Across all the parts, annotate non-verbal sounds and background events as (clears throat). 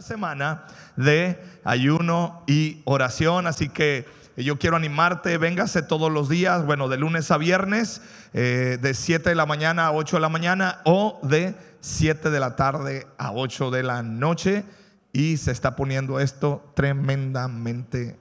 semana de ayuno y oración, así que yo quiero animarte, véngase todos los días, bueno, de lunes a viernes, eh, de 7 de la mañana a 8 de la mañana o de 7 de la tarde a 8 de la noche y se está poniendo esto tremendamente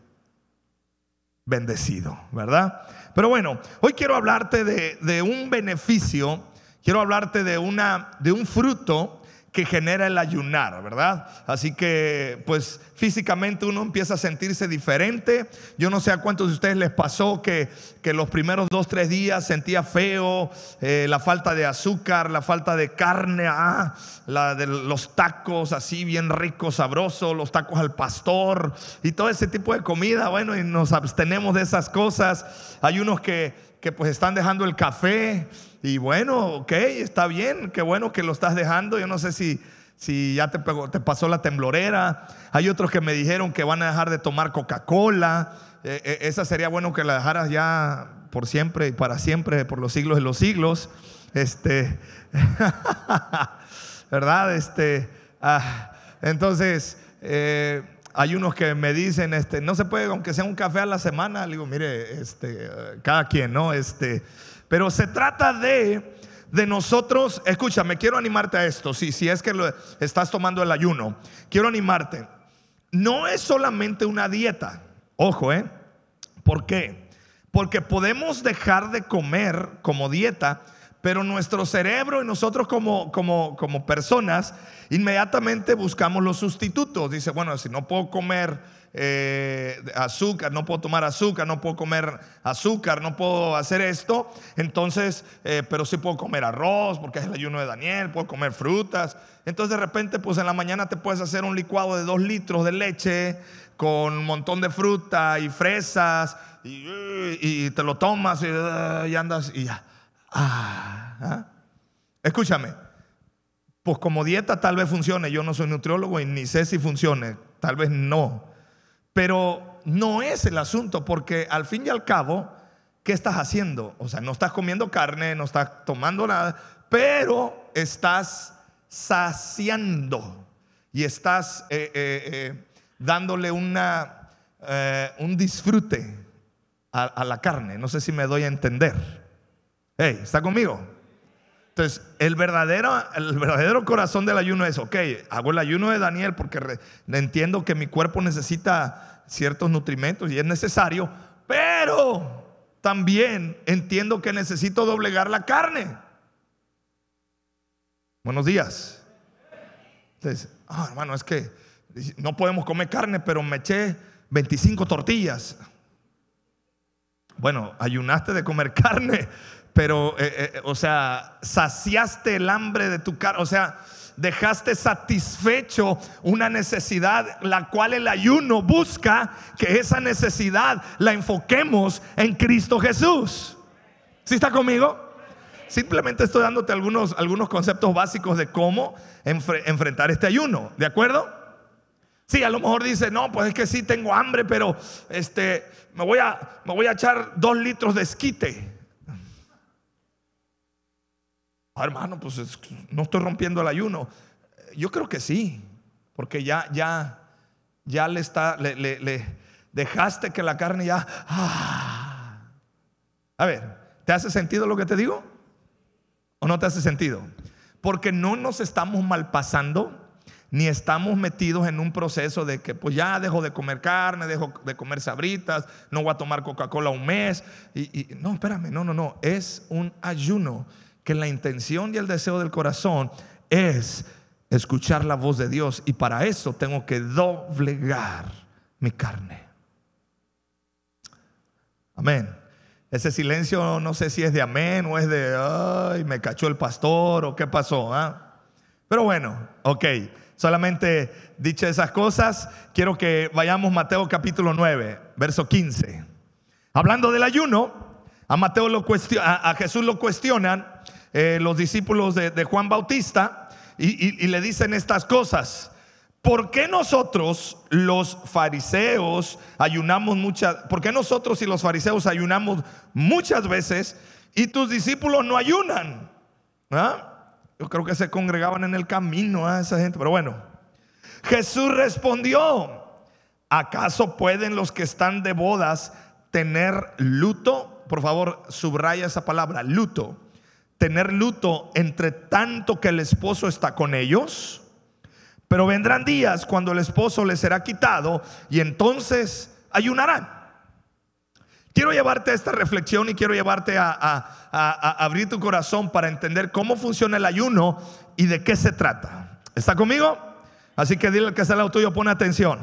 bendecido, ¿verdad? Pero bueno, hoy quiero hablarte de, de un beneficio, quiero hablarte de, una, de un fruto que genera el ayunar, ¿verdad? Así que pues físicamente uno empieza a sentirse diferente. Yo no sé a cuántos de ustedes les pasó que, que los primeros dos, tres días sentía feo, eh, la falta de azúcar, la falta de carne, ah, los tacos así bien ricos, sabrosos, los tacos al pastor y todo ese tipo de comida. Bueno, y nos abstenemos de esas cosas. Hay unos que, que pues están dejando el café y bueno, ok, está bien, qué bueno que lo estás dejando. Yo no sé si, si ya te, pasó la temblorera. Hay otros que me dijeron que van a dejar de tomar Coca-Cola. Eh, eh, esa sería bueno que la dejaras ya por siempre y para siempre, por los siglos de los siglos. Este, (laughs) ¿verdad? Este, ah, entonces, eh, hay unos que me dicen, este, no se puede, aunque sea un café a la semana. Le digo, mire, este, cada quien, ¿no? Este, pero se trata de, de nosotros, escúchame, quiero animarte a esto, si, si es que lo, estás tomando el ayuno, quiero animarte. No es solamente una dieta, ojo, ¿eh? ¿Por qué? Porque podemos dejar de comer como dieta, pero nuestro cerebro y nosotros como, como, como personas inmediatamente buscamos los sustitutos. Dice, bueno, si no puedo comer eh, azúcar, no puedo tomar azúcar, no puedo comer azúcar, no puedo hacer esto. Entonces, eh, pero sí puedo comer arroz porque es el ayuno de Daniel, puedo comer frutas. Entonces de repente, pues en la mañana te puedes hacer un licuado de dos litros de leche con un montón de fruta y fresas y, te lo tomas y, andas y ya. Ah. Escúchame, pues como dieta tal vez funcione, yo no soy nutriólogo y ni sé si funcione, tal vez no. Pero no es el asunto, porque al fin y al cabo, ¿qué estás haciendo? O sea, no estás comiendo carne, no estás tomando nada, pero estás saciando y estás eh, eh, eh, dándole una, un disfrute a, la carne. No sé si me doy a entender. ¿Está conmigo? Entonces, el verdadero, el verdadero corazón del ayuno es, ok, hago el ayuno de Daniel porque entiendo que mi cuerpo necesita ciertos nutrimentos y es necesario, pero también entiendo que necesito doblegar la carne. Buenos días. Entonces, ah, hermano, es que no podemos comer carne, pero me eché 25 tortillas. Bueno, ayunaste de comer (laughs) carne, pero, eh, eh, o sea, saciaste el hambre de tu carne, o sea, dejaste satisfecho una necesidad, la cual el ayuno busca que esa necesidad la enfoquemos en Cristo Jesús. ¿Sí está conmigo? Simplemente estoy dándote algunos, algunos conceptos básicos de cómo enfrentar este ayuno, ¿de acuerdo? Sí, a lo mejor dice, no, pues es que sí tengo hambre, pero este, me, voy a, me voy a echar dos litros de esquite. Ah, hermano, pues no estoy rompiendo el ayuno. Yo creo que sí, porque ya, ya, ya le está, le, dejaste que la carne ya. Ah. A ver, ¿te hace sentido lo que te digo? ¿O no te hace sentido? Porque no nos estamos malpasando, ni estamos metidos en un proceso de que pues ya dejo de comer carne, dejo de comer sabritas, no voy a tomar Coca-Cola un mes. y, no, espérame, no, no, no, es un ayuno que la intención y el deseo del corazón es escuchar la voz de Dios y para eso tengo que doblegar mi carne. Amén. Ese silencio no sé si es de amén o es de, ay, me cachó el pastor o qué pasó. ¿ah? Pero bueno, ok. Solamente dicho esas cosas, quiero que vayamos Mateo capítulo 9, verso 15. Hablando del ayuno, a Mateo lo a, Jesús lo cuestionan eh, los discípulos de, Juan Bautista y, le dicen estas cosas. ¿Por qué nosotros los fariseos ayunamos muchas? ¿Por qué nosotros y los fariseos ayunamos muchas veces y tus discípulos no ayunan? ¿Ah? Yo creo que se congregaban en el camino a esa gente, pero bueno. Jesús respondió, ¿acaso pueden los que están de bodas tener luto? Por favor, subraya esa palabra, luto. Tener luto entre tanto que el esposo está con ellos. Pero vendrán días cuando el esposo les será quitado y entonces ayunarán. Quiero llevarte a esta reflexión y quiero llevarte a, a, abrir tu corazón para entender cómo funciona el ayuno y de qué se trata. ¿Está conmigo? Así que dile al que está al lado tuyo, pon atención.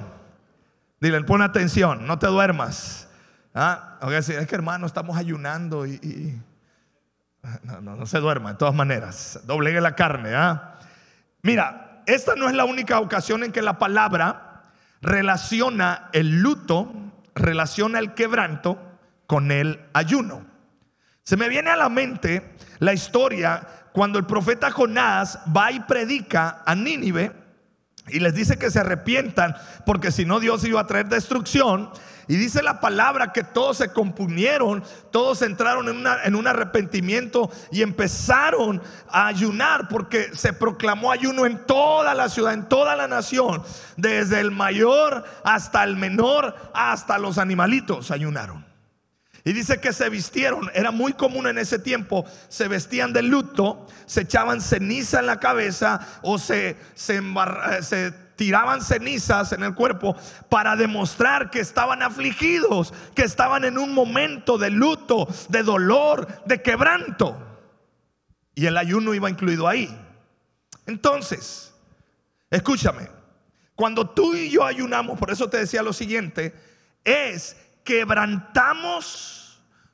Dile, pon atención, no te duermas. ¿Ah? es que hermano, estamos ayunando y, (laughs) no, no, no, se duerma, de todas maneras. Doblegue la carne. ¿ah? Mira, esta no es la única ocasión en que la palabra relaciona el luto, relaciona el quebranto con el ayuno. Se me viene a la mente la historia cuando el profeta Jonás va y predica a Nínive y les dice que se arrepientan porque si no Dios iba a traer destrucción. Y dice la palabra que todos se compunieron, todos entraron en, en, un arrepentimiento y empezaron a ayunar porque se proclamó ayuno en toda la ciudad, en toda la nación, desde el mayor hasta el menor, hasta los animalitos ayunaron. Y dice que se vistieron, era muy común en ese tiempo, se vestían de luto, se echaban ceniza en la cabeza o eh, se tiraban cenizas en el cuerpo para demostrar que estaban afligidos, que estaban en un momento de luto, de dolor, de quebranto. Y el ayuno iba incluido ahí. Entonces, escúchame, cuando tú y yo ayunamos, por eso te decía lo siguiente, es quebrantamos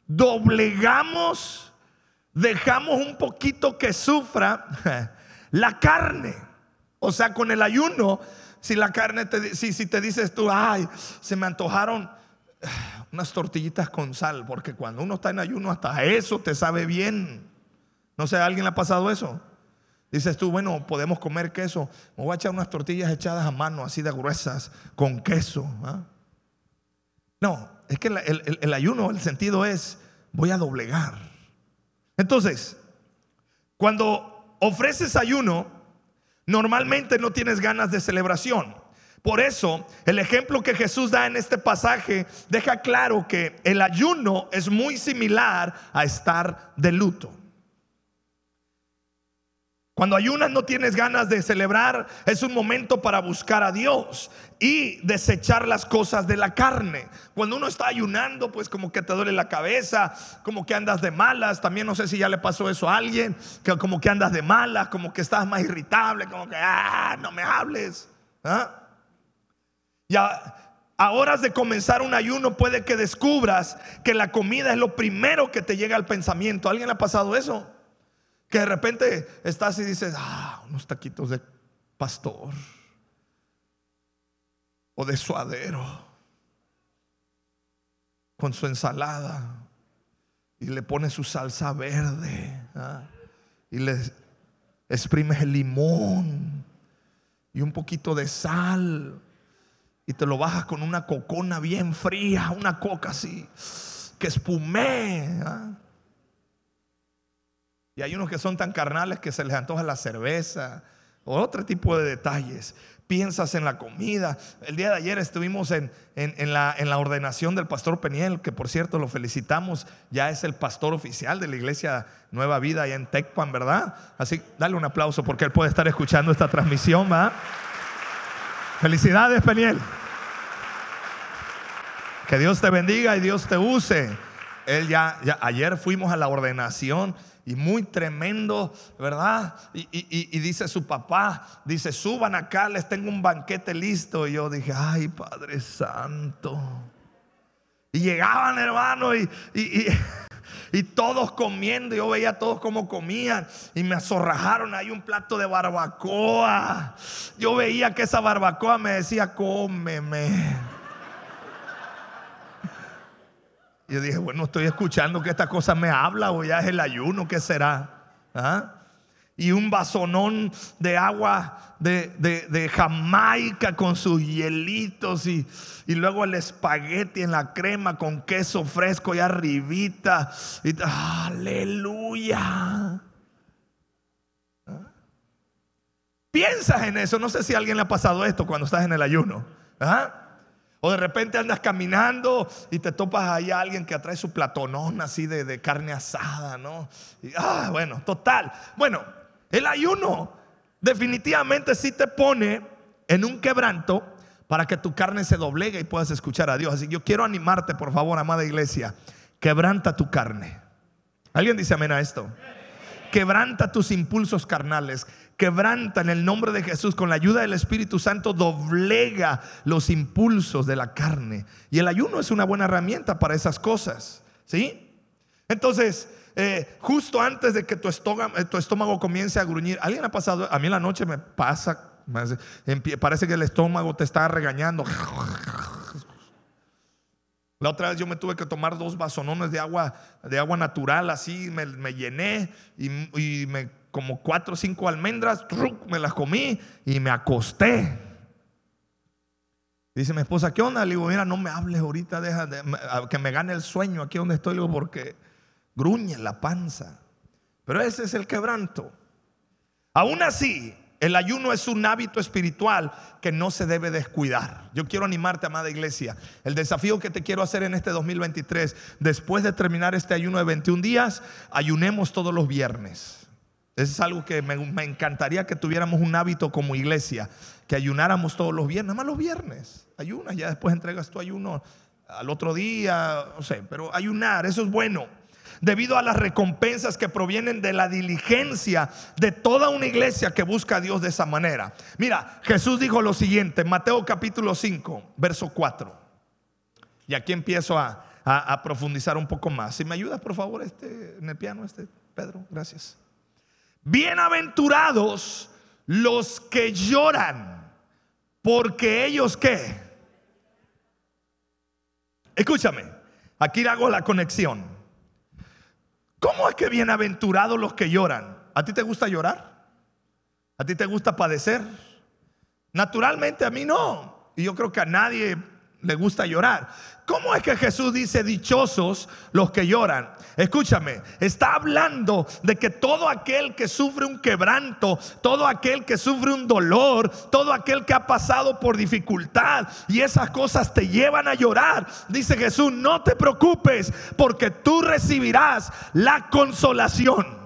doblegamos, dejamos un poquito que sufra (laughs) la carne. O sea, con el ayuno, si la carne te, si, si te dices tú, ay, se me antojaron (sighs) unas tortillitas con sal, porque cuando uno está en ayuno, hasta eso te sabe bien. No sé, ¿a alguien le ha pasado eso? Dices tú, bueno, podemos comer queso. Me voy a echar unas tortillas echadas a mano, así de gruesas, con queso. ¿ah? No, es que el, ayuno, el sentido es, voy a doblegar. Entonces, cuando ofreces ayuno, normalmente no tienes ganas de celebración. Por eso, el ejemplo que Jesús da en este pasaje deja claro que el ayuno es muy similar a estar de luto. Cuando ayunas no tienes ganas de celebrar, es un momento para buscar a Dios y desechar las cosas de la carne. Cuando uno está ayunando, pues como que te duele la cabeza, como que andas de malas. También no sé si ya le pasó eso a alguien, que como que andas de malas, como que estás más irritable, como que, ah, no me hables. ¿Ah? Ya a horas de comenzar un ayuno puede que descubras que la comida es lo primero que te llega al pensamiento. alguien le ha pasado eso? Que de repente estás y dices, ah, unos taquitos de pastor o de suadero con su ensalada y le pones su salsa verde ¿ah? y le exprimes el limón y un poquito de sal y te lo bajas con una cocona bien fría, una coca así que espumé. ¿ah? Y hay unos que son tan carnales que se les antoja la cerveza o otro tipo de detalles. Piensas en la comida. El día de ayer estuvimos en, la, en la ordenación del pastor Peniel, que por cierto lo felicitamos, ya es el pastor oficial de la iglesia Nueva Vida allá en Tecpan, ¿verdad? Así, dale un aplauso porque él puede estar escuchando esta transmisión, ¿va? Felicidades, Peniel. Que Dios te bendiga y Dios te use. Él ya ayer fuimos a la ordenación y muy tremendo, ¿verdad? Y, dice su papá, dice, suban acá, les tengo un banquete listo. Y yo dije, ay, Padre Santo. Y llegaban, hermano, y, y, (laughs) todos comiendo. Yo veía a todos como comían. Y me azorrajaron ahí un plato de barbacoa. Yo veía que esa barbacoa me decía, cómeme. Yo dije, bueno, estoy escuchando que esta cosa me habla o ya es el ayuno, ¿qué será? ¿Ah? Y un vasonón de agua de, Jamaica con sus hielitos y, y, luego el espagueti en la crema con queso fresco y arribita. Aleluya. ¿Ah? Piensas en eso. No sé si a alguien le ha pasado esto cuando estás en el ayuno. ¿Ah? O de repente andas caminando y te topas ahí a alguien que atrae su platonón así de, carne asada, ¿no? ah, bueno, total. Bueno, el ayuno definitivamente sí te pone en un quebranto para que tu carne se doblegue y puedas escuchar a Dios. Así que yo quiero animarte, por favor, amada iglesia, quebranta tu carne. ¿Alguien dice amén a esto? Quebranta tus impulsos carnales quebranta en el nombre de Jesús con la ayuda del Espíritu Santo, doblega los impulsos de la carne. Y el ayuno es una buena herramienta para esas cosas. ¿Sí? Entonces, eh, justo antes de que tu estómago, eh, tu estómago comience a gruñir, ¿alguien ha pasado? A mí en la noche me pasa, parece que el estómago te está regañando. La otra vez yo me tuve que tomar dos vasonones de agua, de agua natural, así me, llené y, me, como cuatro o cinco almendras, me las comí y me acosté. Dice mi esposa, ¿qué onda? Le digo, mira, no me hables ahorita, deja que me gane el sueño aquí donde estoy, porque gruñe la panza. Pero ese es el quebranto. Aún así, el ayuno es un hábito espiritual que no se debe descuidar. Yo quiero animarte, amada iglesia. El desafío que te quiero hacer en este 2023, después de terminar este ayuno de 21 días, ayunemos todos los viernes. Eso es algo que me, encantaría que tuviéramos un hábito como iglesia, que ayunáramos todos los viernes, nada más los viernes. Ayunas, ya después entregas tu ayuno al otro día, no sé, pero ayunar, eso es bueno debido a las recompensas que provienen de la diligencia de toda una iglesia que busca a Dios de esa manera. Mira, Jesús dijo lo siguiente, Mateo capítulo 5, verso 4. Y aquí empiezo a, profundizar un poco más. Si me ayudas, por favor, este, en el piano, este, Pedro, gracias. Bienaventurados los que lloran, porque ellos qué. Escúchame, aquí hago la conexión. ¿Cómo es que bienaventurados los que lloran? ¿A ti te gusta llorar? ¿A ti te gusta padecer? Naturalmente a mí no. Y yo creo que a nadie le gusta llorar. ¿Cómo es que Jesús dice dichosos los que lloran? Escúchame, está hablando de que todo aquel que sufre un quebranto, todo aquel que sufre un dolor, todo aquel que ha pasado por dificultad y esas cosas te llevan a llorar, dice Jesús, no te preocupes porque tú recibirás la consolación.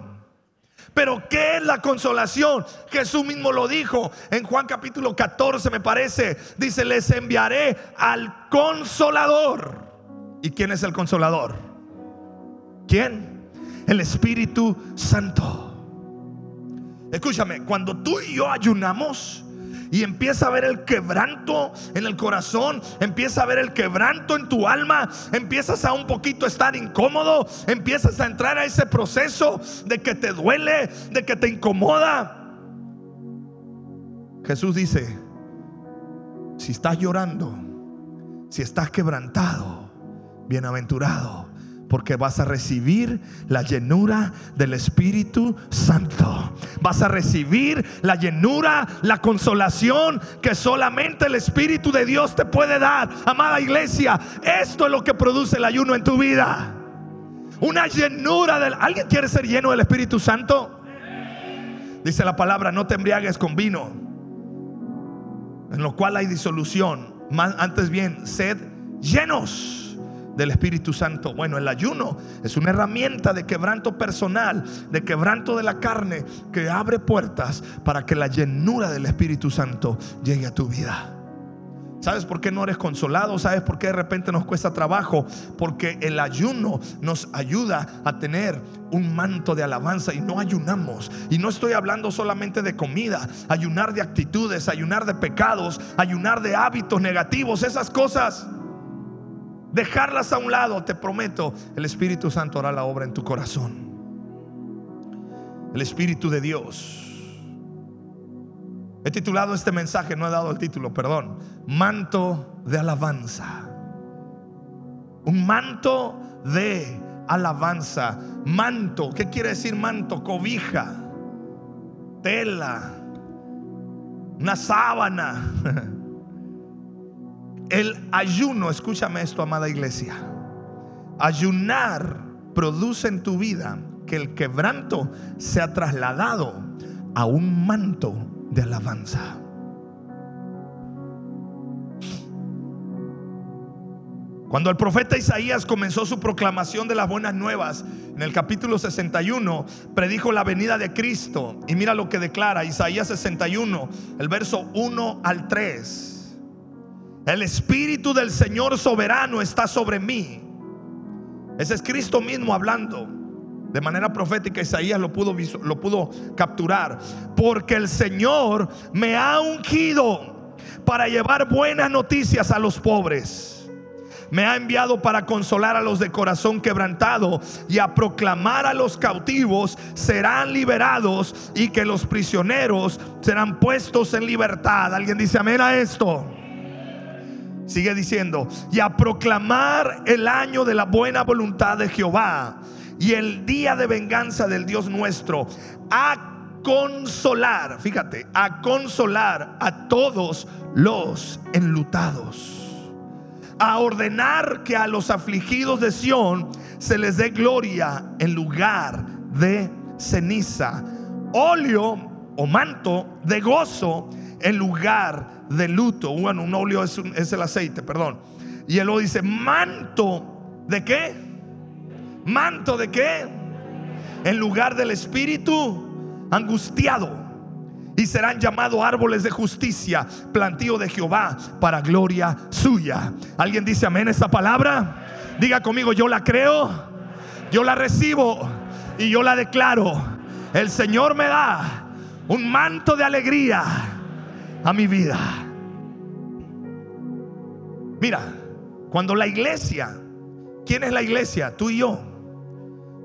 Pero ¿qué es la consolación? Jesús mismo lo dijo en Juan capítulo 14, me parece. Dice, les enviaré al consolador. ¿Y quién es el consolador? ¿Quién? El Espíritu Santo. Escúchame, cuando tú y yo ayunamos, y empieza a ver el quebranto en el corazón, empieza a ver el quebranto en tu alma, empiezas a un poquito estar incómodo, empiezas a entrar a ese proceso de que te duele, de que te incomoda. Jesús dice, si estás llorando, si estás quebrantado, bienaventurado porque vas a recibir la llenura del Espíritu Santo. Vas a recibir la llenura, la consolación que solamente el Espíritu de Dios te puede dar. Amada iglesia, esto es lo que produce el ayuno en tu vida. Una llenura del... ¿Alguien quiere ser lleno del Espíritu Santo? Dice la palabra, no te embriagues con vino, en lo cual hay disolución. Antes bien, sed llenos del Espíritu Santo. Bueno, el ayuno es una herramienta de quebranto personal, de quebranto de la carne, que abre puertas para que la llenura del Espíritu Santo llegue a tu vida. ¿Sabes por qué no eres consolado? ¿Sabes por qué de repente nos cuesta trabajo? Porque el ayuno nos ayuda a tener un manto de alabanza y no ayunamos. Y no estoy hablando solamente de comida, ayunar de actitudes, ayunar de pecados, ayunar de hábitos negativos, esas cosas dejarlas a un lado, te prometo, el Espíritu Santo hará la obra en tu corazón. El Espíritu de Dios. He titulado este mensaje, no he dado el título, perdón. Manto de alabanza. Un manto de alabanza. Manto, ¿qué quiere decir manto? Cobija, tela, una sábana. (laughs) El ayuno, escúchame esto, amada iglesia. Ayunar produce en tu vida que el quebranto se ha trasladado a un manto de alabanza. Cuando el profeta Isaías comenzó su proclamación de las buenas nuevas, en el capítulo 61, predijo la venida de Cristo. Y mira lo que declara Isaías 61, el verso 1 al 3. El Espíritu del Señor soberano está sobre mí. Ese es Cristo mismo hablando. De manera profética Isaías lo pudo, lo pudo capturar. Porque el Señor me ha ungido para llevar buenas noticias a los pobres me ha enviado para consolar a los de corazón quebrantado y a proclamar a los cautivos serán liberados y que los prisioneros serán puestos en libertad. ¿Alguien dice amén a esto? Sigue diciendo, y a proclamar el año de la buena voluntad de Jehová y el día de venganza del Dios nuestro, a consolar, fíjate, a consolar a todos los enlutados a ordenar que a los afligidos de Sión se les dé gloria en lugar de ceniza, óleo o manto de gozo en lugar de luto. Bueno, un óleo es, es el aceite, perdón. Y él lo dice, manto de qué? Manto de qué? En lugar del espíritu angustiado y serán llamados árboles de justicia, plantío de Jehová para gloria suya. ¿Alguien dice amén esta palabra? Diga conmigo, yo la creo, yo la recibo y yo la declaro. El Señor me da un manto de alegría a mi vida. Mira, cuando la iglesia, ¿quién es la iglesia? Tú y yo.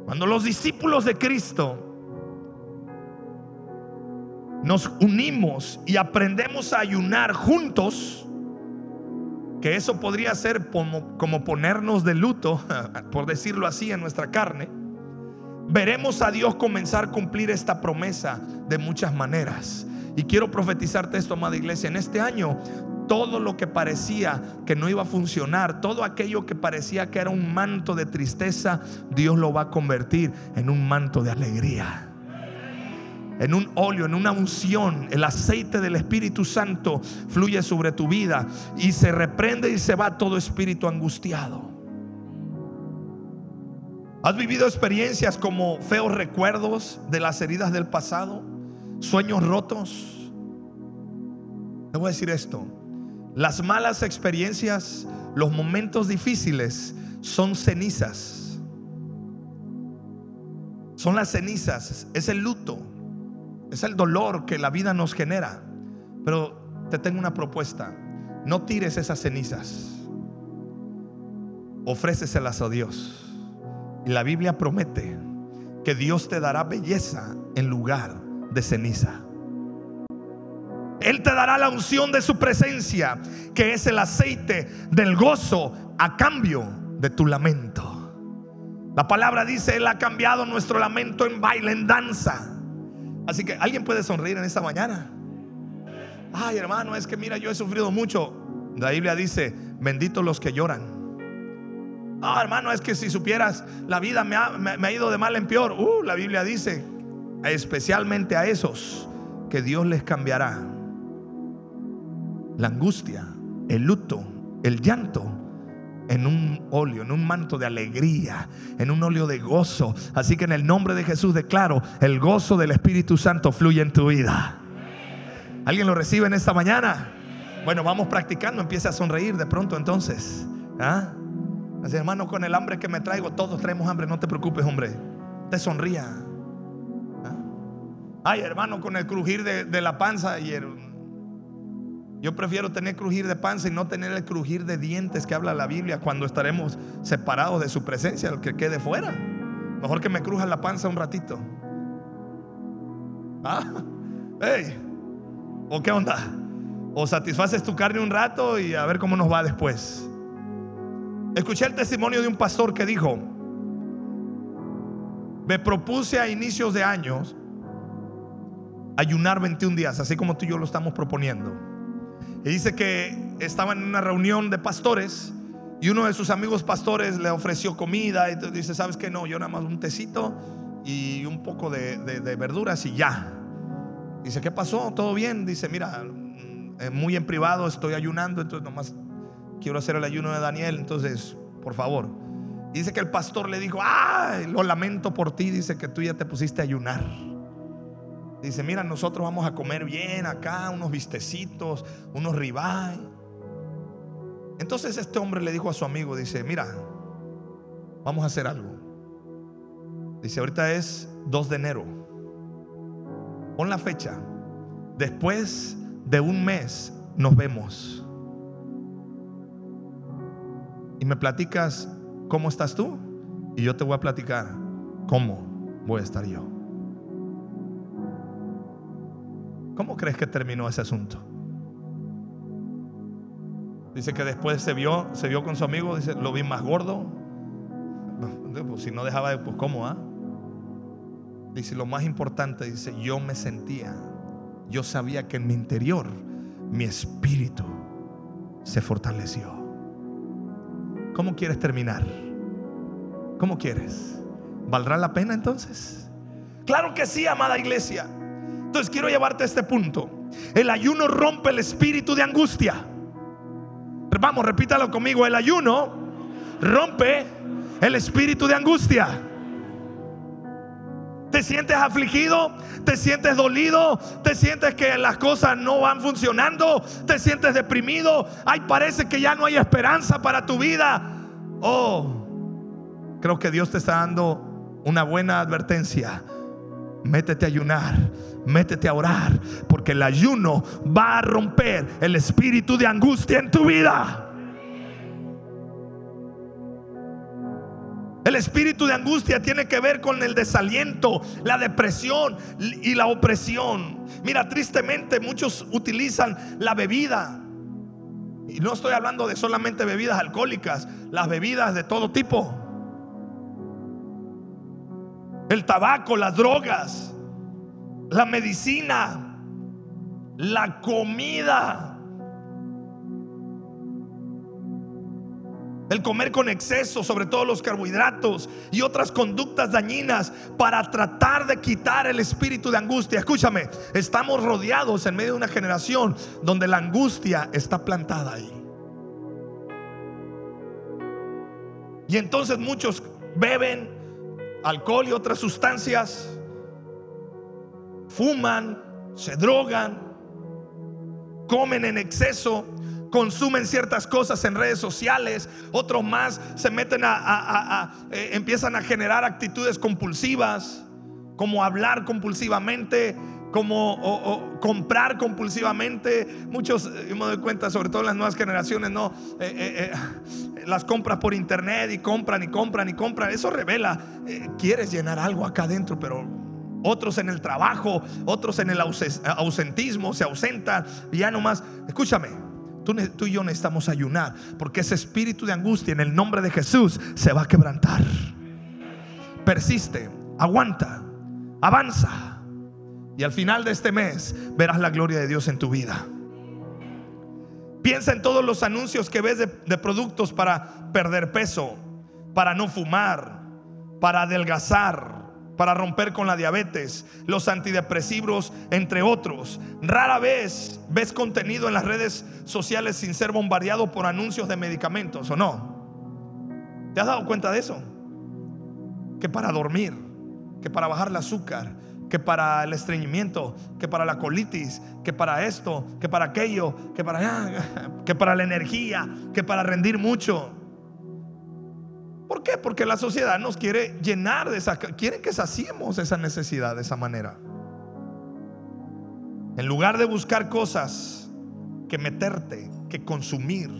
Cuando los discípulos de Cristo nos unimos y aprendemos a ayunar juntos, que eso podría ser como, como, ponernos de luto, (laughs) por decirlo así, en nuestra carne, veremos a Dios comenzar a cumplir esta promesa de muchas maneras. Y quiero profetizarte esto, amada iglesia, en este año todo lo que parecía que no iba a funcionar, todo aquello que parecía que era un manto de tristeza, Dios lo va a convertir en un manto de alegría en un óleo, en una unción, el aceite del Espíritu Santo fluye sobre tu vida y se reprende y se va todo espíritu angustiado. ¿Has vivido experiencias como feos recuerdos de las heridas del pasado? ¿Sueños rotos? Te voy a decir esto. Las malas experiencias, los momentos difíciles son cenizas. Son las cenizas, es el luto es el dolor que la vida nos genera. Pero te tengo una propuesta. No tires esas cenizas. Ofréceselas a Dios. Y la Biblia promete que Dios te dará belleza en lugar de ceniza. Él te dará la unción de su presencia, que es el aceite del gozo a cambio de tu lamento. La palabra dice, Él ha cambiado nuestro lamento en baile, en danza. Así que alguien puede sonreír en esta mañana. Ay, hermano, es que mira, yo he sufrido mucho. La Biblia dice, benditos los que lloran. Ah, hermano, es que si supieras, la vida me ha, ido de mal en peor. Uh, la Biblia dice, especialmente a esos que Dios les cambiará la angustia, el luto, el llanto en un óleo, en un manto de alegría, en un óleo de gozo. Así que en el nombre de Jesús declaro, el gozo del Espíritu Santo fluye en tu vida. ¿Alguien lo recibe en esta mañana? Bueno, vamos practicando, empieza a sonreír de pronto entonces. ¿Ah? Hermano, con el hambre que me traigo, todos traemos hambre, no te preocupes, hombre. Te sonría. Ay, hermano, con el crujir de, la panza y yo prefiero tener crujir de panza y no tener el crujir de dientes que habla la Biblia cuando estaremos separados de su presencia, el que quede fuera. Mejor que me cruja la panza un ratito. ¿Ah? Hey. ¿O qué onda? O satisfaces tu carne un rato y a ver cómo nos va después. Escuché el testimonio de un pastor que dijo, me propuse a inicios de años ayunar 21 días, así como tú y yo lo estamos proponiendo. Y dice que estaban en una reunión de pastores y uno de sus amigos pastores le ofreció comida y dice, ¿sabes qué? No, yo nada más un tecito y un poco de, verduras y ya. Dice, ¿qué pasó? ¿Todo bien? Dice, mira, mm, muy en privado estoy ayunando, entonces nomás quiero hacer el ayuno de Daniel, entonces, por favor. Dice que el pastor le dijo, ay, lo lamento por ti, dice que tú ya te pusiste a ayunar. Dice, mira, nosotros vamos a comer bien acá, unos vistecitos, unos ribeye. Entonces este hombre le dijo a su amigo, dice, mira, vamos a hacer algo. Dice, ahorita es 2 de enero. Pon la fecha. Después de un mes nos vemos. Y me platicas cómo estás tú. Y yo te voy a platicar cómo voy a estar yo. ¿Cómo crees que terminó ese asunto? Dice que después se vio, se vio con su amigo, dice, lo vi más gordo. Pues si no dejaba de, pues cómo, ah? Dice, lo más importante, dice, yo me sentía, yo sabía que en mi interior, mi espíritu se fortaleció. ¿Cómo quieres terminar? ¿Cómo quieres? ¿Valdrá la pena entonces? Claro que sí, amada iglesia. Entonces quiero llevarte a este punto. El ayuno rompe el espíritu de angustia. Vamos, repítalo conmigo. El ayuno rompe el espíritu de angustia. ¿Te sientes afligido? ¿Te sientes dolido? ¿Te sientes que las cosas no van funcionando? ¿Te sientes deprimido? Ay, parece que ya no hay esperanza para tu vida. Oh, creo que Dios te está dando una buena advertencia. Métete a ayunar, métete a orar, porque el ayuno va a romper el espíritu de angustia en tu vida. El espíritu de angustia tiene que ver con el desaliento, la depresión y la opresión. Mira, tristemente muchos utilizan la bebida. Y no estoy hablando de solamente bebidas alcohólicas, las bebidas de todo tipo el tabaco, las drogas, la medicina, la comida. El comer con exceso, sobre todo los carbohidratos y otras conductas dañinas para tratar de quitar el espíritu de angustia. Escúchame, estamos rodeados en medio de una generación donde la angustia está plantada ahí. Y entonces muchos beben, alcohol y otras sustancias, fuman, se drogan, comen en exceso, consumen ciertas cosas en redes sociales, otros más se meten a, eh, empiezan a generar actitudes compulsivas, como hablar compulsivamente, como comprar compulsivamente. Muchos, eh, me doy cuenta, sobre todo en las nuevas generaciones, no, eh, eh, las compras por internet y compran y compran y compran. Eso revela, quieres llenar algo acá adentro, pero otros en el trabajo, otros en el ausentismo, se ausentan y ya nomás. Escúchame, tú, tú y yo necesitamos ayunar, porque ese espíritu de angustia en el nombre de Jesús se va a quebrantar. Persiste, aguanta, avanza y al final de este mes verás la gloria de Dios en tu vida. Piensa en todos los anuncios que ves de, productos para perder peso, para no fumar, para adelgazar, para romper con la diabetes, los antidepresivos, entre otros. Rara vez ves contenido en las redes sociales sin ser bombardeado por anuncios de medicamentos, ¿o no? ¿Te has dado cuenta de eso? Que para dormir, que para bajar el azúcar, que para el estreñimiento, que para la colitis, que para esto, que para aquello, que para, (laughs) que para la energía, que para rendir mucho. ¿Por qué? Porque la sociedad nos quiere llenar de esa, quiere que saciemos esa necesidad de esa manera. En lugar de buscar cosas que meterte, que consumir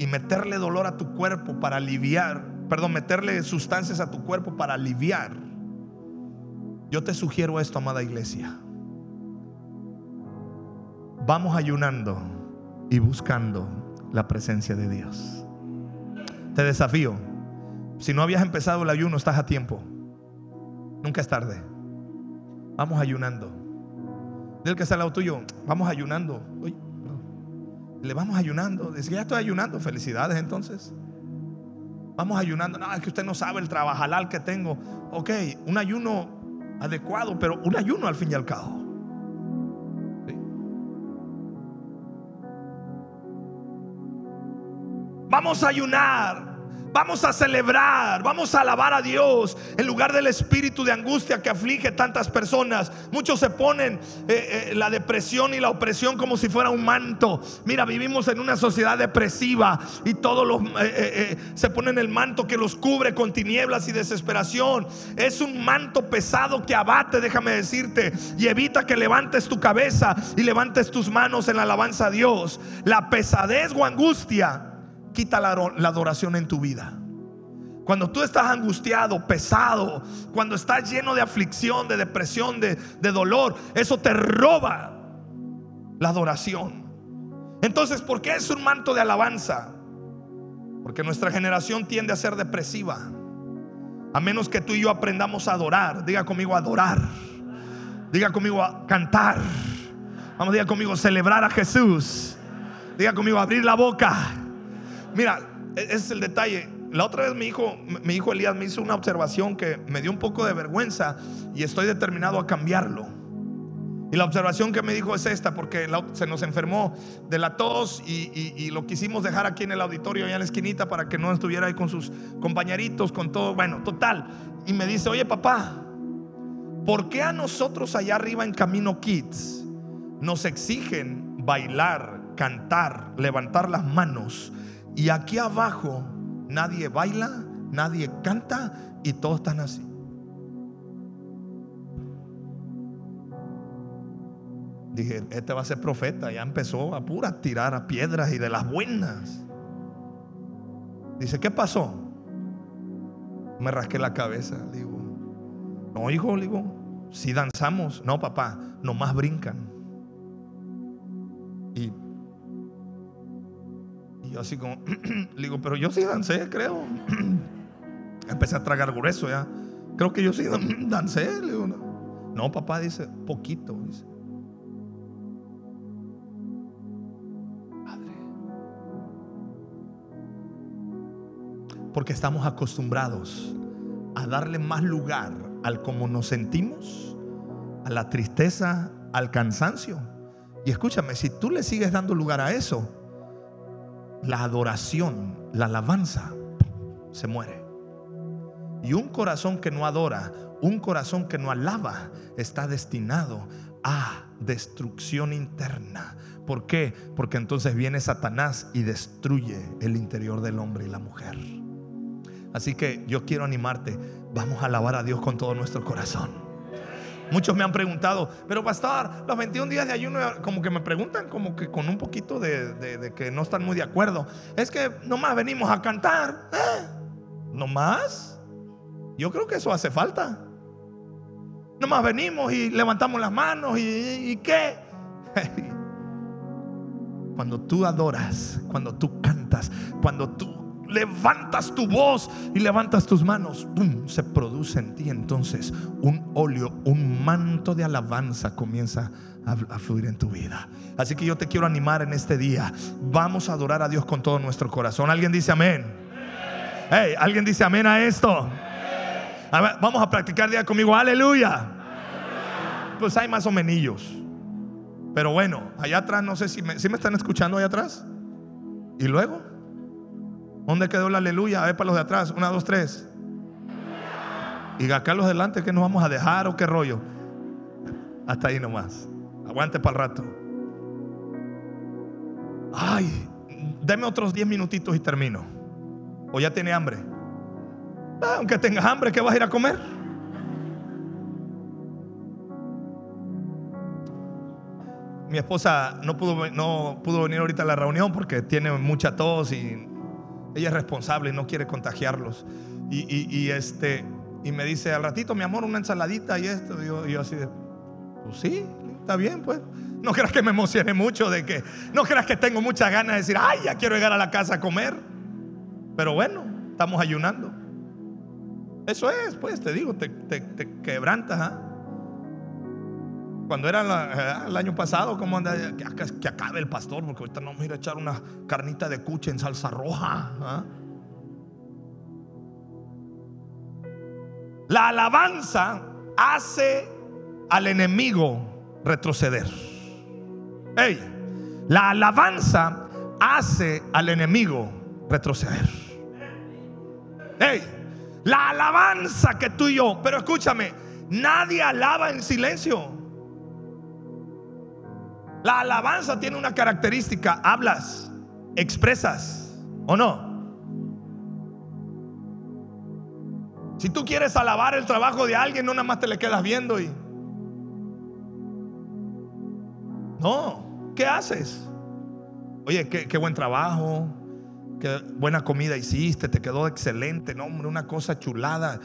y meterle dolor a tu cuerpo para aliviar, perdón, meterle sustancias a tu cuerpo para aliviar yo te sugiero esto, amada iglesia. Vamos ayunando y buscando la presencia de Dios. Te desafío. Si no habías empezado el ayuno, estás a tiempo. Nunca es tarde. Vamos ayunando. Del que está al lado tuyo, vamos ayunando. le vamos ayunando. Dice que ya estoy ayunando. Felicidades entonces. Vamos ayunando. No, es que usted no sabe el trabajalal que tengo. Ok, un ayuno adecuado, pero un ayuno al fin y al cabo. Vamos a ayunar. Vamos a celebrar, vamos a alabar a Dios en lugar del espíritu de angustia que aflige tantas personas. Muchos se ponen eh, eh, la depresión y la opresión como si fuera un manto. Mira, vivimos en una sociedad depresiva y todos los eh, se ponen el manto que los cubre con tinieblas y desesperación. Es un manto pesado que abate, déjame decirte, y evita que levantes tu cabeza y levantes tus manos en la alabanza a Dios. La pesadez o angustia quita la, adoración en tu vida. Cuando tú estás angustiado, pesado, cuando estás lleno de aflicción, de depresión, de, dolor, eso te roba la adoración. Entonces, ¿por qué es un manto de alabanza? Porque nuestra generación tiende a ser depresiva. A menos que tú y yo aprendamos a adorar. Diga conmigo adorar. Diga conmigo a cantar. Vamos, diga conmigo celebrar a Jesús. Diga conmigo abrir la boca Mira, e-, ese es el detalle. La otra vez mi hijo, mi hijo Elías me hizo una observación que me dio un poco de vergüenza y estoy determinado a cambiarlo. Y la observación que me dijo es esta, porque se nos enfermó de la tos y, lo quisimos dejar aquí en el auditorio, allá en la esquinita, para que no estuviera ahí con sus compañeritos, con todo, bueno, total. Y me dice, oye papá, ¿por qué a nosotros allá arriba en Camino Kids nos exigen bailar, cantar, levantar las manos? Y aquí abajo nadie baila, nadie canta y todos están así. Dije, este va a ser profeta. Ya empezó a pura tirar a piedras y de las buenas. Dice, ¿qué pasó? Me rasqué la cabeza. Digo, no, hijo, digo, si danzamos. No, papá, nomás brincan. Y yo así como, (clears throat) le digo, pero yo sí dancé, creo. (clears throat) Empecé a tragar grueso ya. Creo que yo sí (clears throat) dancé. Le digo, no. papá dice, poquito. Dice. Padre. Porque estamos acostumbrados a darle más lugar al cómo nos sentimos, a la tristeza, al cansancio. Y escúchame, si tú le sigues dando lugar a eso, la adoración, la alabanza, se muere. Y un corazón que no adora, un corazón que no alaba, está destinado a destrucción interna. ¿Por qué? Porque entonces viene Satanás y destruye el interior del hombre y la mujer. Así que yo quiero animarte, vamos a alabar a Dios con todo nuestro corazón. Muchos me han preguntado, pero pastor, los 21 días de ayuno, como que me preguntan, como que con un poquito de, que no están muy de acuerdo. Es que nomás venimos a cantar. ¿eh? ¿Nomás? Yo creo que eso hace falta. Nomás venimos y levantamos las manos y, y qué. (laughs) Cuando tú adoras, cuando tú cantas, cuando tú levantas tu voz y levantas tus manos, se produce en ti entonces un óleo, un manto de alabanza comienza a, fluir en tu vida. Así que yo te quiero animar en este día. Vamos a adorar a Dios con todo nuestro corazón. ¿Alguien dice amén? Hey, ¿Alguien dice amén a esto? vamos a practicar día conmigo. Aleluya. Pues hay más o menos. Pero bueno, allá atrás, no sé si me, me están escuchando allá atrás. ¿Y luego? ¿Dónde quedó la aleluya? A ver para los de atrás. Una, dos, tres. Y acá los delante, ¿qué nos vamos a dejar o qué rollo? Hasta ahí nomás. Aguante para el rato. Ay, deme otros diez minutitos y termino. ¿O ya tiene hambre? Ah, aunque tengas hambre, ¿qué vas a ir a comer? Mi esposa no pudo, no pudo venir ahorita a la reunión porque tiene mucha tos y ella es responsable y no quiere contagiarlos. Y, este, y me dice, al ratito, mi amor, una ensaladita y esto. Y yo, así de, pues sí, está bien, pues. No creas que me emocione mucho de que, no creas que tengo muchas ganas de decir, ay, ya quiero llegar a la casa a comer. Pero bueno, estamos ayunando. Eso es, pues, te digo, te, te, quebrantas. ¿ah? Cuando era eh, el año pasado, como anda? Que, acabe el pastor, porque ahorita no vamos a ir a echar una carnita de cuche en salsa roja. ¿ah? La alabanza hace al enemigo retroceder. Ey, la alabanza hace al enemigo retroceder. Ey, la alabanza que tú y yo, pero escúchame, nadie alaba en silencio. La alabanza tiene una característica, hablas, expresas, ¿o no? Si tú quieres alabar el trabajo de alguien, no nada más te le quedas viendo y... No, ¿qué haces? Oye, qué, buen trabajo, qué buena comida hiciste, te quedó excelente, no, hombre, una cosa chulada.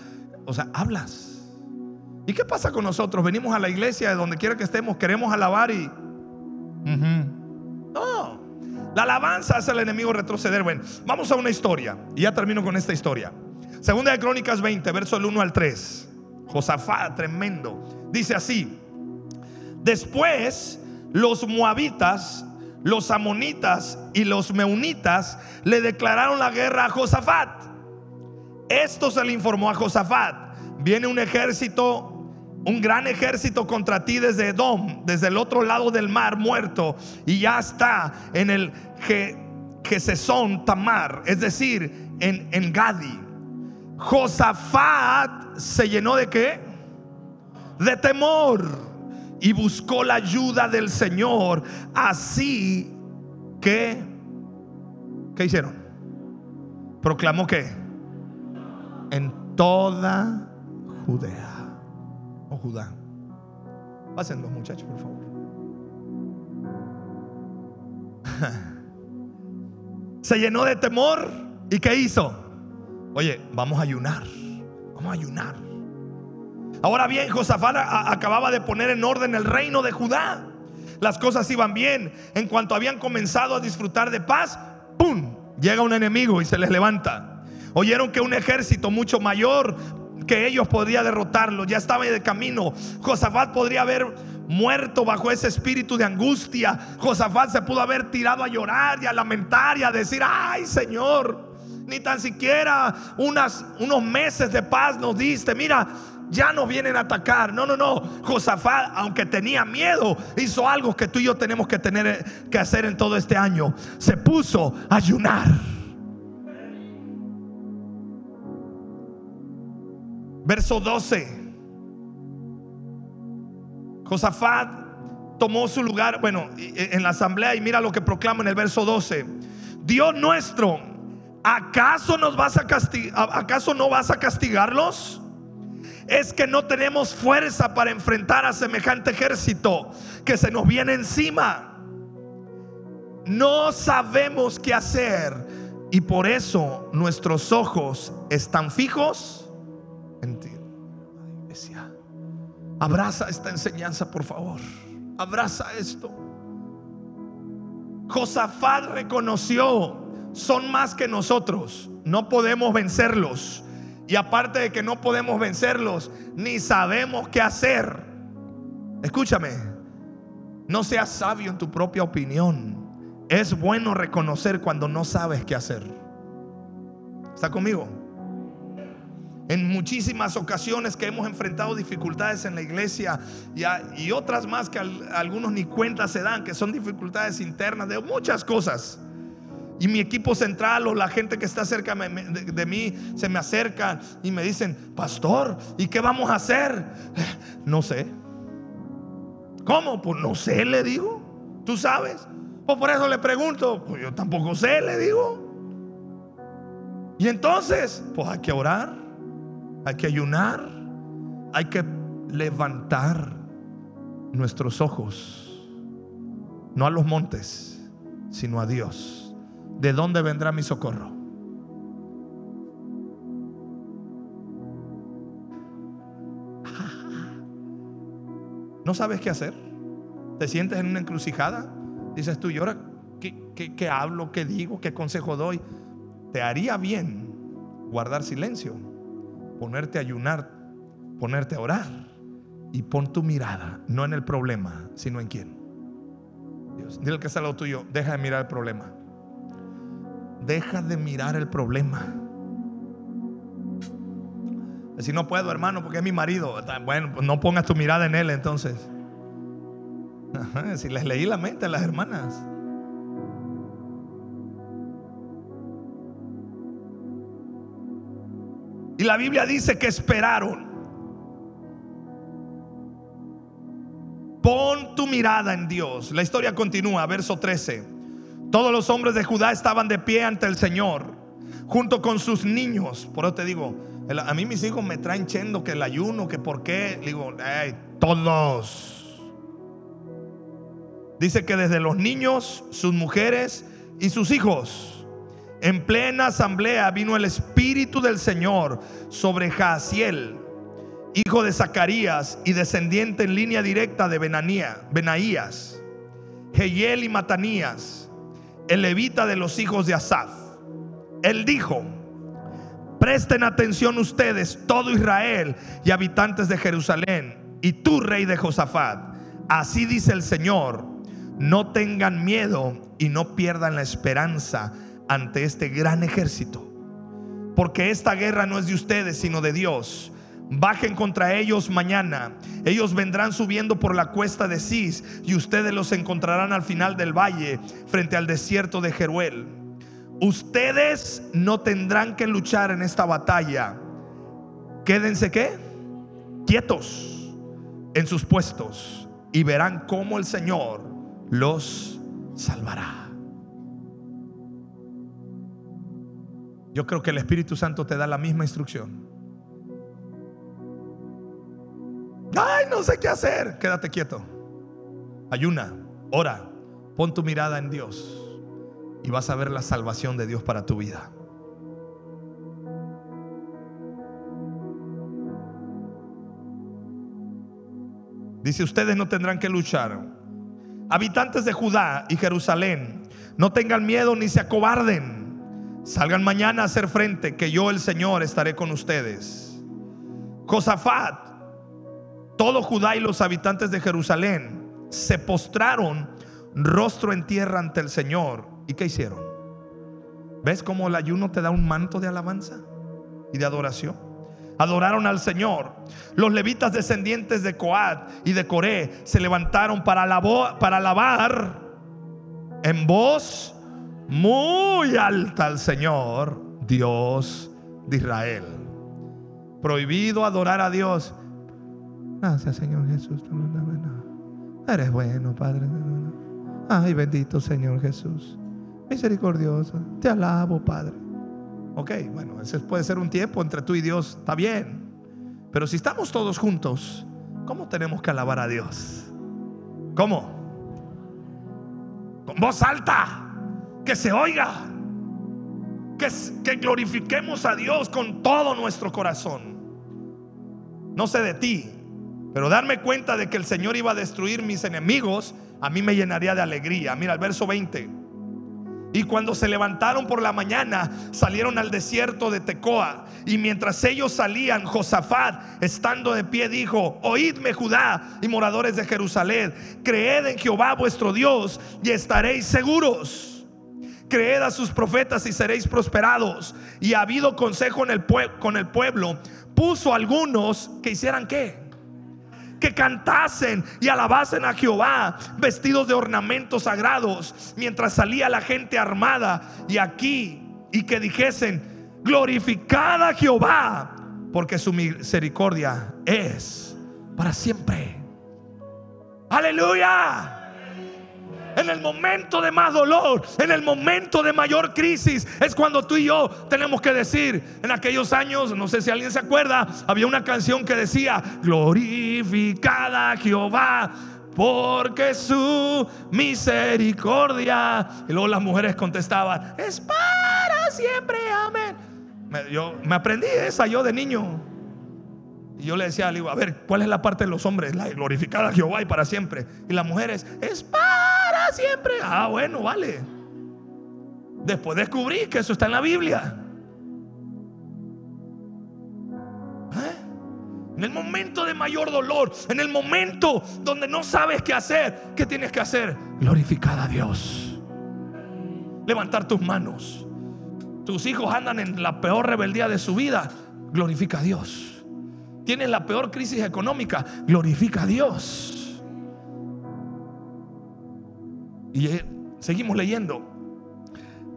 O sea, hablas. ¿Y qué pasa con nosotros? Venimos a la iglesia, de donde quiera que estemos, queremos alabar y... No, la alabanza hace al enemigo retroceder. Bueno, vamos a una historia. Y ya termino con esta historia. Segunda de Crónicas 20, verso del 1 al 3. Josafá, tremendo. Dice así. Después los moabitas, los amonitas y los meunitas le declararon la guerra a Josafat. Esto se le informó a Josafat. Viene un ejército un gran ejército contra ti desde Edom, desde el otro lado del mar muerto, y ya está en el son Tamar, es decir, en, en Gadi. Josafat se llenó de qué? De temor y buscó la ayuda del Señor. Así que, ¿qué hicieron? Proclamó que en toda Judea o Judá. Pasen los muchachos, por favor. (laughs) Se llenó de temor y ¿qué hizo? Oye, vamos a ayunar. Vamos a ayunar. Ahora bien, Josafat acababa de poner en orden el reino de Judá. Las cosas iban bien. En cuanto habían comenzado a disfrutar de paz, ¡pum! Llega un enemigo y se les levanta. Oyeron que un ejército mucho mayor que ellos podría derrotarlo. Ya estaba de camino. Josafat podría haber muerto bajo ese espíritu de angustia. Josafat se pudo haber tirado a llorar y a lamentar y a decir, ay Señor, ni tan siquiera unas, unos meses de paz nos diste. Mira, ya nos vienen a atacar. No, no, no. Josafat, aunque tenía miedo, hizo algo que tú y yo tenemos que tener que hacer en todo este año. Se puso a ayunar. Verso 12. Josafat tomó su lugar, bueno, en la asamblea y mira lo que proclama en el verso 12. Dios nuestro ¿acaso nos vas a? ¿Acaso no vas a castigarlos? Es que no tenemos fuerza para enfrentar a semejante ejército que se nos viene encima. No sabemos qué hacer y por eso nuestros ojos están fijos abraza esta enseñanza, por favor. Abraza esto. Josafat reconoció son más que nosotros. No podemos vencerlos. Y aparte de que no podemos vencerlos, ni sabemos qué hacer. Escúchame, no seas sabio en tu propia opinión. Es bueno reconocer cuando no sabes qué hacer. ¿Está conmigo? En muchísimas ocasiones que hemos enfrentado dificultades en la iglesia y, otras más que algunos ni cuenta se dan, que son dificultades internas de muchas cosas. Y mi equipo central o la gente que está cerca de, mí se me acerca y me dicen, pastor, ¿y qué vamos a hacer? (laughs) No sé. ¿Cómo? Pues no sé, le digo. ¿Tú sabes? Pues por eso le pregunto. Pues yo tampoco sé, le digo. Y entonces, pues hay que orar, hay que ayunar, hay que levantar nuestros ojos, no a los montes, sino a Dios. ¿de dónde vendrá mi socorro? (laughs) ¿No sabes qué hacer? ¿Te sientes en una encrucijada? Dices tú, ¿y ahora qué, hablo? ¿Qué digo? ¿Qué consejo doy? Te haría bien guardar silencio, ponerte a ayunar, ponerte a orar y pon tu mirada no en el problema, sino en quién. Dios, dile que es lo tuyo, deja de mirar el problema. Deja de mirar el problema. Si no puedo, hermano, porque es mi marido. Bueno, pues no pongas tu mirada en él entonces. si les leí la mente a las hermanas. Y la Biblia dice que esperaron. Pon tu mirada en Dios. La historia continúa, verso 13. Todos los hombres de Judá estaban de pie ante el Señor, junto con sus niños. Por eso te digo, a mí mis hijos me traen chendo que el ayuno, que por qué. Digo, todos. Dice que desde los niños, sus mujeres y sus hijos en plena asamblea vino el Espíritu del Señor sobre Jaciel, hijo de Zacarías y descendiente en línea directa de Benaías, Jehiel y Matanías, el levita de los hijos de Asaf. Él dijo, presten atención ustedes, todo Israel y habitantes de Jerusalén, y tú, rey de Josafat. Así dice el Señor, no tengan miedo y no pierdan la esperanza ante este gran ejército. Porque esta guerra no es de ustedes, sino de Dios. Bajen contra ellos mañana. Ellos vendrán subiendo por la cuesta de Cis y ustedes los encontrarán al final del valle, frente al desierto de Jeruel. Ustedes no tendrán que luchar en esta batalla. Quédense qué? Quietos en sus puestos y verán cómo el Señor los salvará. Yo creo que el Espíritu Santo te da la misma instrucción. Ay, no sé qué hacer. Quédate quieto. Ayuna, ora, pon tu mirada en Dios y vas a ver la salvación de Dios para tu vida. Dice, ustedes no tendrán que luchar. Habitantes de Judá y Jerusalén, no tengan miedo ni se acobarden. Salgan mañana a hacer frente, que yo el Señor estaré con ustedes. Josafat, todo Judá y los habitantes de Jerusalén se postraron rostro en tierra ante el Señor. ¿Y qué hicieron? ¿Ves cómo el ayuno te da un manto de alabanza y de adoración? Adoraron al Señor. Los levitas descendientes de Coat y de Coré se levantaron para, para alabar en voz muy alta al Señor, Dios de Israel. Prohibido adorar a Dios. Gracias, Señor Jesús. Eres bueno, Padre. Ay, bendito Señor Jesús. Misericordioso. Te alabo, Padre. Ok, bueno, ese puede ser un tiempo entre tú y Dios. Está bien. Pero si estamos todos juntos, ¿cómo tenemos que alabar a Dios? ¿Cómo? Con voz alta que se oiga, que, que glorifiquemos a Dios con todo nuestro corazón. No sé de ti, pero darme cuenta de que el Señor iba a destruir mis enemigos, a mí me llenaría de alegría. Mira el verso 20. Y cuando se levantaron por la mañana, salieron al desierto de Tecoa. Y mientras ellos salían, Josafat, estando de pie, dijo: Oídme, Judá y moradores de Jerusalén, creed en Jehová vuestro Dios y estaréis seguros. Creed a sus profetas y seréis prosperados. Y ha habido consejo en el con el pueblo. Puso algunos que hicieran qué? que cantasen y alabasen a Jehová vestidos de ornamentos sagrados mientras salía la gente armada y aquí y que dijesen glorificada a Jehová porque su misericordia es para siempre. Aleluya. En el momento de más dolor, en el momento de mayor crisis, es cuando tú y yo tenemos que decir, en aquellos años, no sé si alguien se acuerda, había una canción que decía, glorificada Jehová, porque su misericordia. Y luego las mujeres contestaban, es para siempre, amén. yo me aprendí esa yo de niño. Y yo le decía, a ver, ¿cuál es la parte de los hombres? La glorificada Jehová y para siempre. Y las mujeres, es para siempre. Ah, bueno, vale. Después descubrí que eso está en la Biblia. ¿Eh? En el momento de mayor dolor, en el momento donde no sabes qué hacer, ¿qué tienes que hacer? Glorificar a Dios. Levantar tus manos. Tus hijos andan en la peor rebeldía de su vida. Glorifica a Dios. tienes la peor crisis económica, glorifica a Dios. Y eh, seguimos leyendo.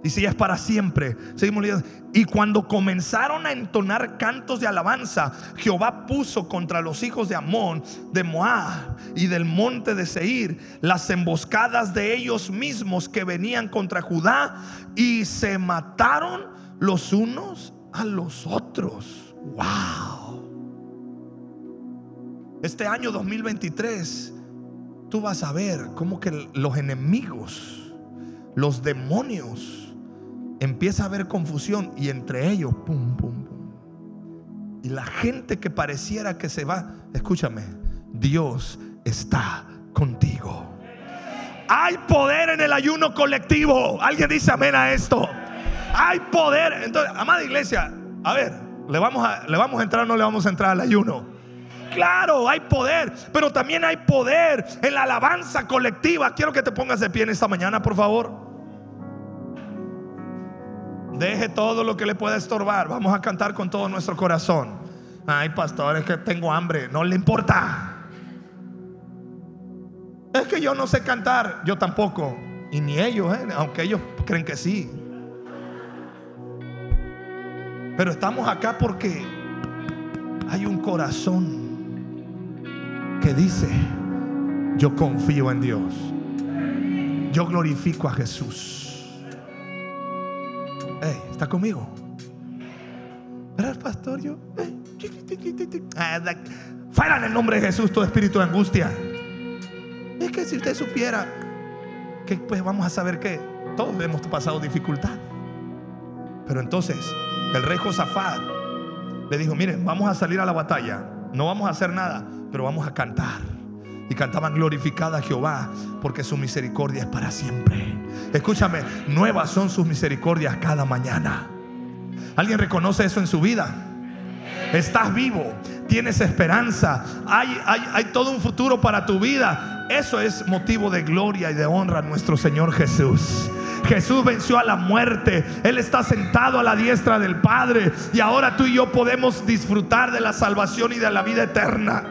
Dice, ya es para siempre. Seguimos leyendo. Y cuando comenzaron a entonar cantos de alabanza, Jehová puso contra los hijos de Amón, de Moab y del monte de Seir las emboscadas de ellos mismos que venían contra Judá y se mataron los unos a los otros. Wow. Este año 2023, tú vas a ver cómo que los enemigos, los demonios, empieza a haber confusión y entre ellos, pum, pum, pum. Y la gente que pareciera que se va, escúchame, Dios está contigo. Hay poder en el ayuno colectivo. Alguien dice amén a esto. Hay poder. Entonces, amada iglesia, a ver, ¿le vamos a, ¿le vamos a entrar o no le vamos a entrar al ayuno? Claro, hay poder, pero también hay poder en la alabanza colectiva. Quiero que te pongas de pie en esta mañana, por favor. Deje todo lo que le pueda estorbar. Vamos a cantar con todo nuestro corazón. Ay, pastor, es que tengo hambre. No le importa. Es que yo no sé cantar. Yo tampoco. Y ni ellos, ¿eh? aunque ellos creen que sí. Pero estamos acá porque hay un corazón que dice, yo confío en Dios. Yo glorifico a Jesús. ¿Está conmigo? ¿Verdad, pastor? Yo. Ah, fuera en el nombre de Jesús todo espíritu de angustia. Es que si usted supiera que pues vamos a saber que todos hemos pasado dificultad. Pero entonces el rey Josafat le dijo, miren, vamos a salir a la batalla. No vamos a hacer nada, pero vamos a cantar. Y cantaban glorificada a Jehová, porque su misericordia es para siempre. Escúchame, nuevas son sus misericordias cada mañana. ¿Alguien reconoce eso en su vida? Estás vivo, tienes esperanza, hay, hay, hay todo un futuro para tu vida. Eso es motivo de gloria y de honra a nuestro Señor Jesús. Jesús venció a la muerte. Él está sentado a la diestra del Padre. Y ahora tú y yo podemos disfrutar de la salvación y de la vida eterna.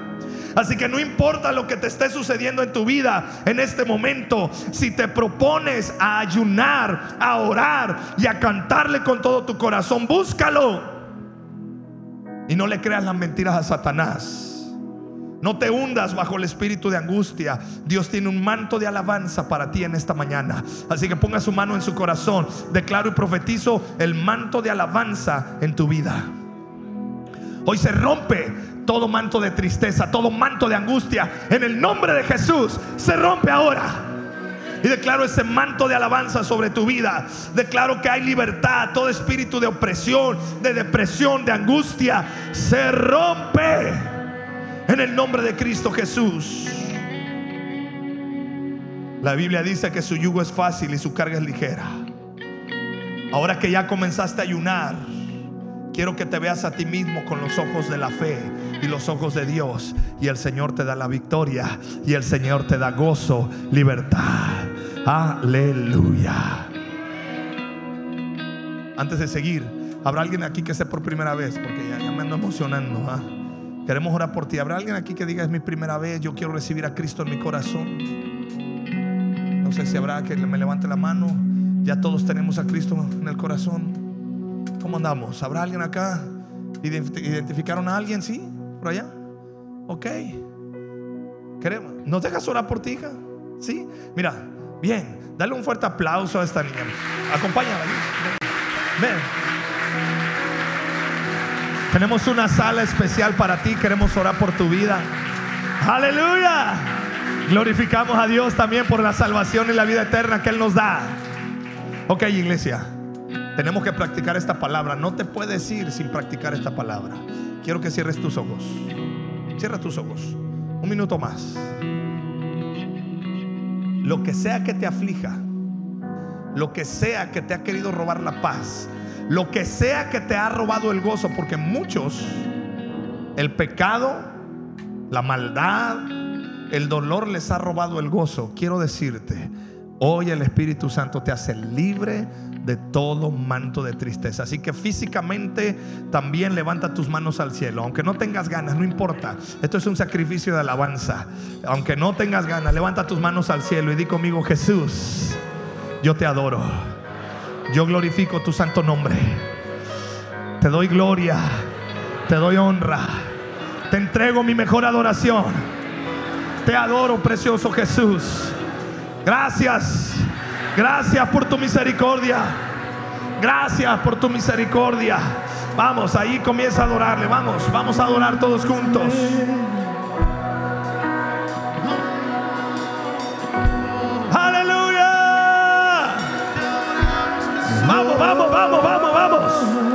Así que no importa lo que te esté sucediendo en tu vida en este momento, si te propones a ayunar, a orar y a cantarle con todo tu corazón, búscalo. Y no le creas las mentiras a Satanás. No te hundas bajo el espíritu de angustia. Dios tiene un manto de alabanza para ti en esta mañana. Así que ponga su mano en su corazón. Declaro y profetizo el manto de alabanza en tu vida. Hoy se rompe todo manto de tristeza, todo manto de angustia. En el nombre de Jesús se rompe ahora. Y declaro ese manto de alabanza sobre tu vida. Declaro que hay libertad. Todo espíritu de opresión, de depresión, de angustia, se rompe. En el nombre de Cristo Jesús. La Biblia dice que su yugo es fácil y su carga es ligera. Ahora que ya comenzaste a ayunar Quiero que te veas a ti mismo con los ojos de la fe y los ojos de Dios. Y el Señor te da la victoria. Y el Señor te da gozo, libertad. Aleluya. Antes de seguir, habrá alguien aquí que esté por primera vez, porque ya, me ando emocionando. ¿ah? Queremos orar por ti. Habrá alguien aquí que diga es mi primera vez, yo quiero recibir a Cristo en mi corazón. No sé si habrá que me levante la mano. Ya todos tenemos a Cristo en el corazón. ¿Cómo andamos? ¿Habrá alguien acá? ¿Identificaron a alguien? ¿Sí? ¿Por allá? Ok. ¿Nos dejas orar por ti, hija? ¿Sí? Mira, bien. Dale un fuerte aplauso a esta niña. Acompáñala. Ven. Tenemos una sala especial para ti. Queremos orar por tu vida. Aleluya. Glorificamos a Dios también por la salvación y la vida eterna que Él nos da. Ok, iglesia. Tenemos que practicar esta palabra. No te puedes ir sin practicar esta palabra. Quiero que cierres tus ojos. Cierra tus ojos. Un minuto más. Lo que sea que te aflija, lo que sea que te ha querido robar la paz, lo que sea que te ha robado el gozo, porque muchos, el pecado, la maldad, el dolor les ha robado el gozo. Quiero decirte, hoy el Espíritu Santo te hace libre de todo manto de tristeza. Así que físicamente también levanta tus manos al cielo. Aunque no tengas ganas, no importa. Esto es un sacrificio de alabanza. Aunque no tengas ganas, levanta tus manos al cielo y di conmigo, Jesús, yo te adoro. Yo glorifico tu santo nombre. Te doy gloria. Te doy honra. Te entrego mi mejor adoración. Te adoro, precioso Jesús. Gracias. Gracias por tu misericordia. Gracias por tu misericordia. Vamos, ahí comienza a adorarle. Vamos, vamos a adorar todos juntos. Aleluya. Vamos, vamos, vamos, vamos, vamos.